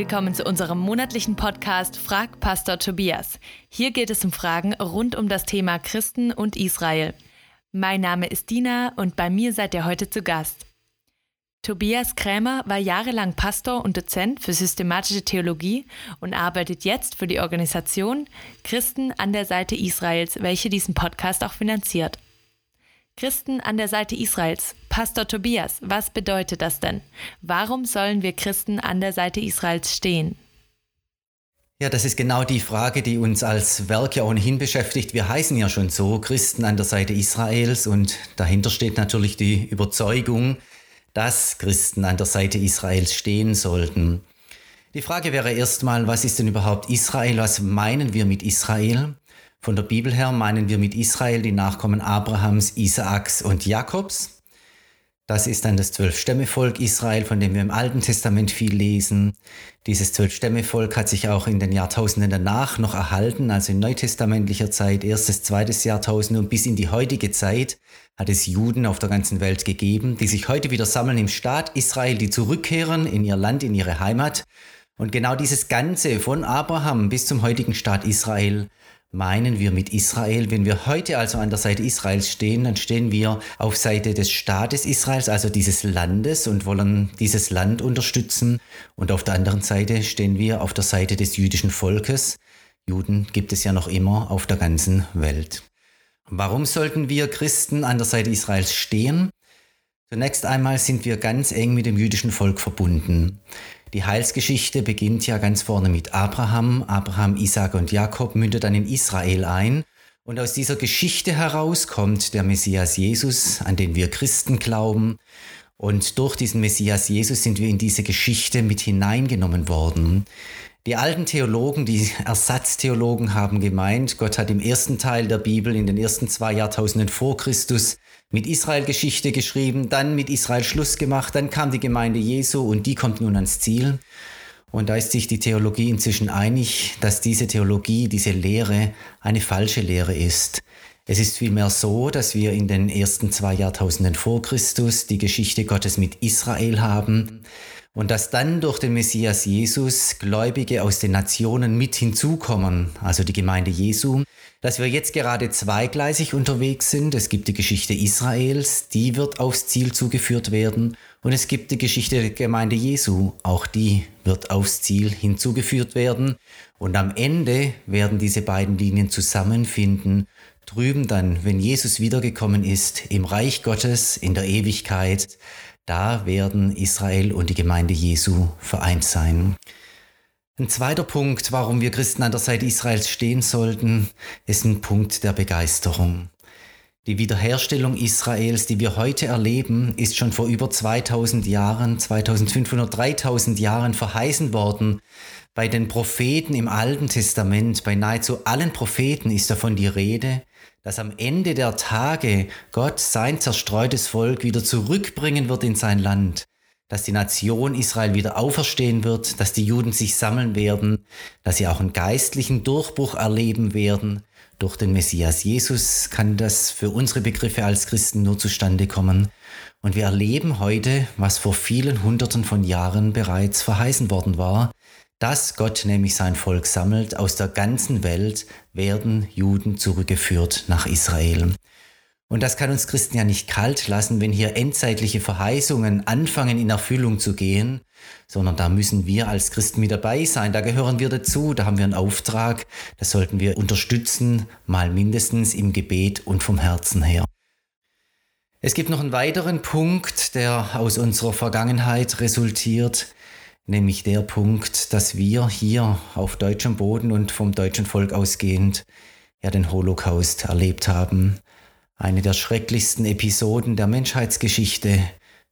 willkommen zu unserem monatlichen Podcast Frag Pastor Tobias. Hier geht es um Fragen rund um das Thema Christen und Israel. Mein Name ist Dina und bei mir seid ihr heute zu Gast. Tobias Krämer war jahrelang Pastor und Dozent für systematische Theologie und arbeitet jetzt für die Organisation Christen an der Seite Israels, welche diesen Podcast auch finanziert. Christen an der Seite Israels. Pastor Tobias, was bedeutet das denn? Warum sollen wir Christen an der Seite Israels stehen? Ja, das ist genau die Frage, die uns als Werk ja ohnehin beschäftigt. Wir heißen ja schon so Christen an der Seite Israels und dahinter steht natürlich die Überzeugung, dass Christen an der Seite Israels stehen sollten. Die Frage wäre erstmal, was ist denn überhaupt Israel? Was meinen wir mit Israel? Von der Bibel her meinen wir mit Israel die Nachkommen Abrahams, Isaaks und Jakobs. Das ist dann das Zwölf-Stämme-Volk Israel, von dem wir im Alten Testament viel lesen. Dieses Zwölf-Stämme-Volk hat sich auch in den Jahrtausenden danach noch erhalten, also in neutestamentlicher Zeit, erstes, zweites Jahrtausend und bis in die heutige Zeit hat es Juden auf der ganzen Welt gegeben, die sich heute wieder sammeln im Staat Israel, die zurückkehren in ihr Land, in ihre Heimat. Und genau dieses Ganze von Abraham bis zum heutigen Staat Israel meinen wir mit Israel. Wenn wir heute also an der Seite Israels stehen, dann stehen wir auf Seite des Staates Israels, also dieses Landes und wollen dieses Land unterstützen. Und auf der anderen Seite stehen wir auf der Seite des jüdischen Volkes. Juden gibt es ja noch immer auf der ganzen Welt. Warum sollten wir Christen an der Seite Israels stehen? Zunächst einmal sind wir ganz eng mit dem jüdischen Volk verbunden. Die Heilsgeschichte beginnt ja ganz vorne mit Abraham. Abraham, Isaac und Jakob mündet dann in Israel ein. Und aus dieser Geschichte heraus kommt der Messias Jesus, an den wir Christen glauben. Und durch diesen Messias Jesus sind wir in diese Geschichte mit hineingenommen worden. Die alten Theologen, die Ersatztheologen haben gemeint, Gott hat im ersten Teil der Bibel in den ersten zwei Jahrtausenden vor Christus mit Israel Geschichte geschrieben, dann mit Israel Schluss gemacht, dann kam die Gemeinde Jesu und die kommt nun ans Ziel. Und da ist sich die Theologie inzwischen einig, dass diese Theologie, diese Lehre eine falsche Lehre ist. Es ist vielmehr so, dass wir in den ersten zwei Jahrtausenden vor Christus die Geschichte Gottes mit Israel haben und dass dann durch den Messias Jesus Gläubige aus den Nationen mit hinzukommen, also die Gemeinde Jesu, dass wir jetzt gerade zweigleisig unterwegs sind. Es gibt die Geschichte Israels, die wird aufs Ziel zugeführt werden. Und es gibt die Geschichte der Gemeinde Jesu, auch die wird aufs Ziel hinzugeführt werden. Und am Ende werden diese beiden Linien zusammenfinden. Drüben dann, wenn Jesus wiedergekommen ist, im Reich Gottes, in der Ewigkeit, da werden Israel und die Gemeinde Jesu vereint sein. Ein zweiter Punkt, warum wir Christen an der Seite Israels stehen sollten, ist ein Punkt der Begeisterung. Die Wiederherstellung Israels, die wir heute erleben, ist schon vor über 2000 Jahren, 2500, 3000 Jahren verheißen worden. Bei den Propheten im Alten Testament, bei nahezu allen Propheten ist davon die Rede, dass am Ende der Tage Gott sein zerstreutes Volk wieder zurückbringen wird in sein Land dass die Nation Israel wieder auferstehen wird, dass die Juden sich sammeln werden, dass sie auch einen geistlichen Durchbruch erleben werden. Durch den Messias Jesus kann das für unsere Begriffe als Christen nur zustande kommen. Und wir erleben heute, was vor vielen Hunderten von Jahren bereits verheißen worden war, dass Gott nämlich sein Volk sammelt. Aus der ganzen Welt werden Juden zurückgeführt nach Israel. Und das kann uns Christen ja nicht kalt lassen, wenn hier endzeitliche Verheißungen anfangen in Erfüllung zu gehen, sondern da müssen wir als Christen mit dabei sein, da gehören wir dazu, da haben wir einen Auftrag, das sollten wir unterstützen, mal mindestens im Gebet und vom Herzen her. Es gibt noch einen weiteren Punkt, der aus unserer Vergangenheit resultiert, nämlich der Punkt, dass wir hier auf deutschem Boden und vom deutschen Volk ausgehend ja den Holocaust erlebt haben. Eine der schrecklichsten Episoden der Menschheitsgeschichte,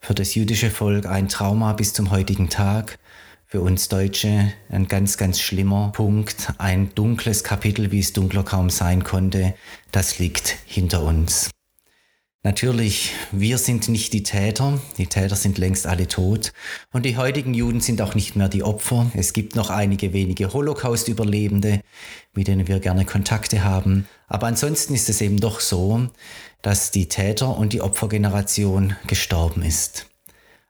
für das jüdische Volk ein Trauma bis zum heutigen Tag, für uns Deutsche ein ganz, ganz schlimmer Punkt, ein dunkles Kapitel, wie es dunkler kaum sein konnte, das liegt hinter uns. Natürlich, wir sind nicht die Täter, die Täter sind längst alle tot und die heutigen Juden sind auch nicht mehr die Opfer. Es gibt noch einige wenige Holocaust-Überlebende, mit denen wir gerne Kontakte haben, aber ansonsten ist es eben doch so, dass die Täter- und die Opfergeneration gestorben ist.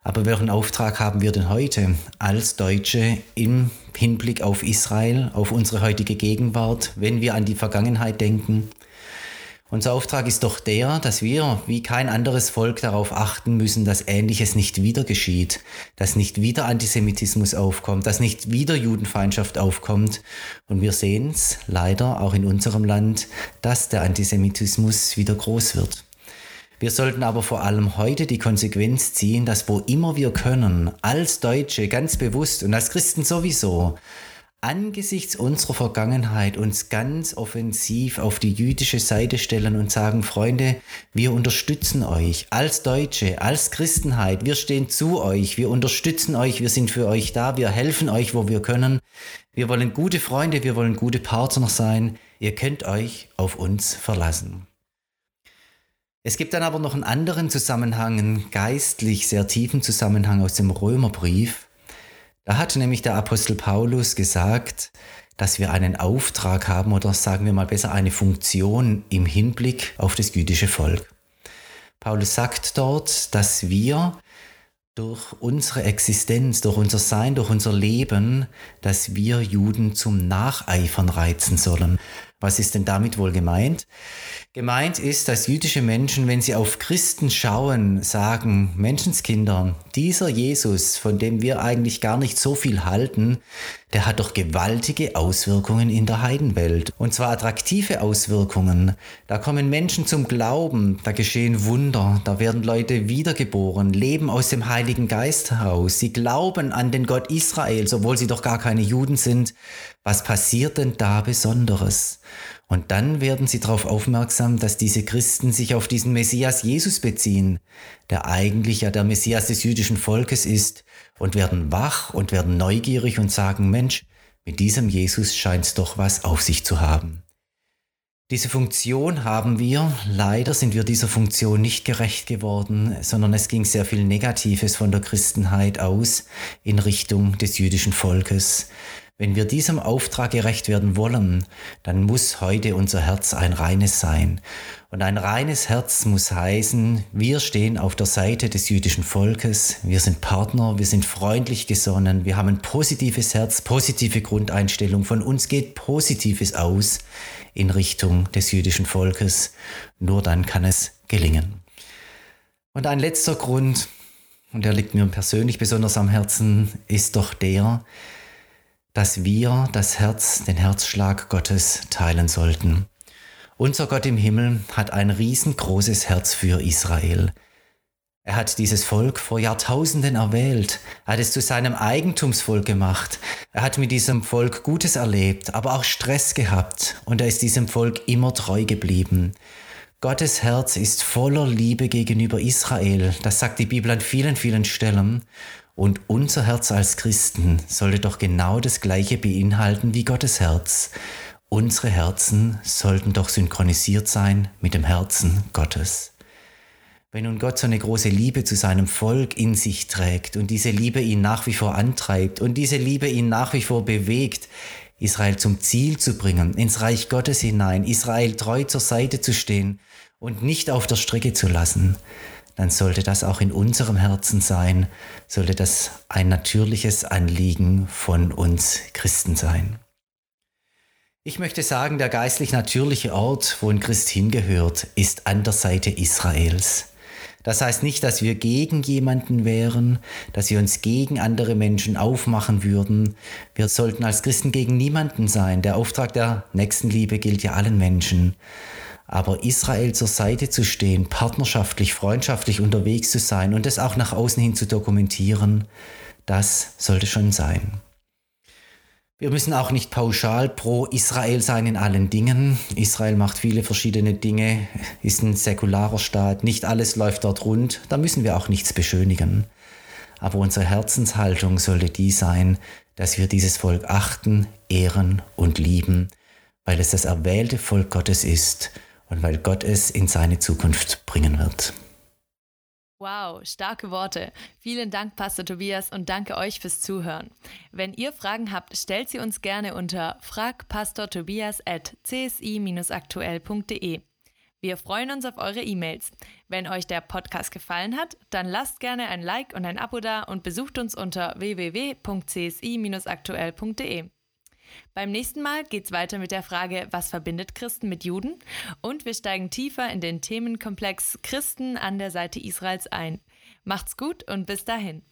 Aber welchen Auftrag haben wir denn heute als Deutsche im Hinblick auf Israel, auf unsere heutige Gegenwart, wenn wir an die Vergangenheit denken? Unser Auftrag ist doch der, dass wir wie kein anderes Volk darauf achten müssen, dass Ähnliches nicht wieder geschieht, dass nicht wieder Antisemitismus aufkommt, dass nicht wieder Judenfeindschaft aufkommt. Und wir sehen es leider auch in unserem Land, dass der Antisemitismus wieder groß wird. Wir sollten aber vor allem heute die Konsequenz ziehen, dass wo immer wir können, als Deutsche ganz bewusst und als Christen sowieso, angesichts unserer Vergangenheit uns ganz offensiv auf die jüdische Seite stellen und sagen, Freunde, wir unterstützen euch als Deutsche, als Christenheit, wir stehen zu euch, wir unterstützen euch, wir sind für euch da, wir helfen euch, wo wir können. Wir wollen gute Freunde, wir wollen gute Partner sein. Ihr könnt euch auf uns verlassen. Es gibt dann aber noch einen anderen Zusammenhang, einen geistlich sehr tiefen Zusammenhang aus dem Römerbrief. Da hat nämlich der Apostel Paulus gesagt, dass wir einen Auftrag haben oder sagen wir mal besser eine Funktion im Hinblick auf das jüdische Volk. Paulus sagt dort, dass wir durch unsere Existenz, durch unser Sein, durch unser Leben, dass wir Juden zum Nacheifern reizen sollen. Was ist denn damit wohl gemeint? Gemeint ist, dass jüdische Menschen, wenn sie auf Christen schauen, sagen, Menschenskinder, dieser Jesus, von dem wir eigentlich gar nicht so viel halten, der hat doch gewaltige Auswirkungen in der Heidenwelt. Und zwar attraktive Auswirkungen. Da kommen Menschen zum Glauben, da geschehen Wunder, da werden Leute wiedergeboren, leben aus dem Heiligen Geist heraus. Sie glauben an den Gott Israels, obwohl sie doch gar keine Juden sind. Was passiert denn da Besonderes? Und dann werden sie darauf aufmerksam, dass diese Christen sich auf diesen Messias Jesus beziehen, der eigentlich ja der Messias des jüdischen Volkes ist, und werden wach und werden neugierig und sagen, Mensch, mit diesem Jesus scheint es doch was auf sich zu haben. Diese Funktion haben wir, leider sind wir dieser Funktion nicht gerecht geworden, sondern es ging sehr viel Negatives von der Christenheit aus in Richtung des jüdischen Volkes. Wenn wir diesem Auftrag gerecht werden wollen, dann muss heute unser Herz ein reines sein. Und ein reines Herz muss heißen, wir stehen auf der Seite des jüdischen Volkes, wir sind Partner, wir sind freundlich gesonnen, wir haben ein positives Herz, positive Grundeinstellung, von uns geht Positives aus in Richtung des jüdischen Volkes. Nur dann kann es gelingen. Und ein letzter Grund, und der liegt mir persönlich besonders am Herzen, ist doch der, dass wir das Herz, den Herzschlag Gottes teilen sollten. Unser Gott im Himmel hat ein riesengroßes Herz für Israel. Er hat dieses Volk vor Jahrtausenden erwählt. Er hat es zu seinem Eigentumsvolk gemacht. Er hat mit diesem Volk Gutes erlebt, aber auch Stress gehabt. Und er ist diesem Volk immer treu geblieben. Gottes Herz ist voller Liebe gegenüber Israel. Das sagt die Bibel an vielen, vielen Stellen. Und unser Herz als Christen sollte doch genau das gleiche beinhalten wie Gottes Herz. Unsere Herzen sollten doch synchronisiert sein mit dem Herzen Gottes. Wenn nun Gott so eine große Liebe zu seinem Volk in sich trägt und diese Liebe ihn nach wie vor antreibt und diese Liebe ihn nach wie vor bewegt, Israel zum Ziel zu bringen, ins Reich Gottes hinein, Israel treu zur Seite zu stehen und nicht auf der Strecke zu lassen, dann sollte das auch in unserem Herzen sein, sollte das ein natürliches Anliegen von uns Christen sein. Ich möchte sagen, der geistlich natürliche Ort, wo ein Christ hingehört, ist an der Seite Israels. Das heißt nicht, dass wir gegen jemanden wären, dass wir uns gegen andere Menschen aufmachen würden. Wir sollten als Christen gegen niemanden sein. Der Auftrag der Nächstenliebe gilt ja allen Menschen. Aber Israel zur Seite zu stehen, partnerschaftlich, freundschaftlich unterwegs zu sein und das auch nach außen hin zu dokumentieren, das sollte schon sein. Wir müssen auch nicht pauschal pro Israel sein in allen Dingen. Israel macht viele verschiedene Dinge, ist ein säkularer Staat, nicht alles läuft dort rund, da müssen wir auch nichts beschönigen. Aber unsere Herzenshaltung sollte die sein, dass wir dieses Volk achten, ehren und lieben, weil es das erwählte Volk Gottes ist und weil Gott es in seine Zukunft bringen wird. Wow, starke Worte. Vielen Dank, Pastor Tobias, und danke euch fürs Zuhören. Wenn ihr Fragen habt, stellt sie uns gerne unter fragpastortobias at csi-aktuell.de. Wir freuen uns auf eure E-Mails. Wenn euch der Podcast gefallen hat, dann lasst gerne ein Like und ein Abo da und besucht uns unter www.csi-aktuell.de. Beim nächsten Mal geht's weiter mit der Frage, was verbindet Christen mit Juden? Und wir steigen tiefer in den Themenkomplex Christen an der Seite Israels ein. Macht's gut und bis dahin.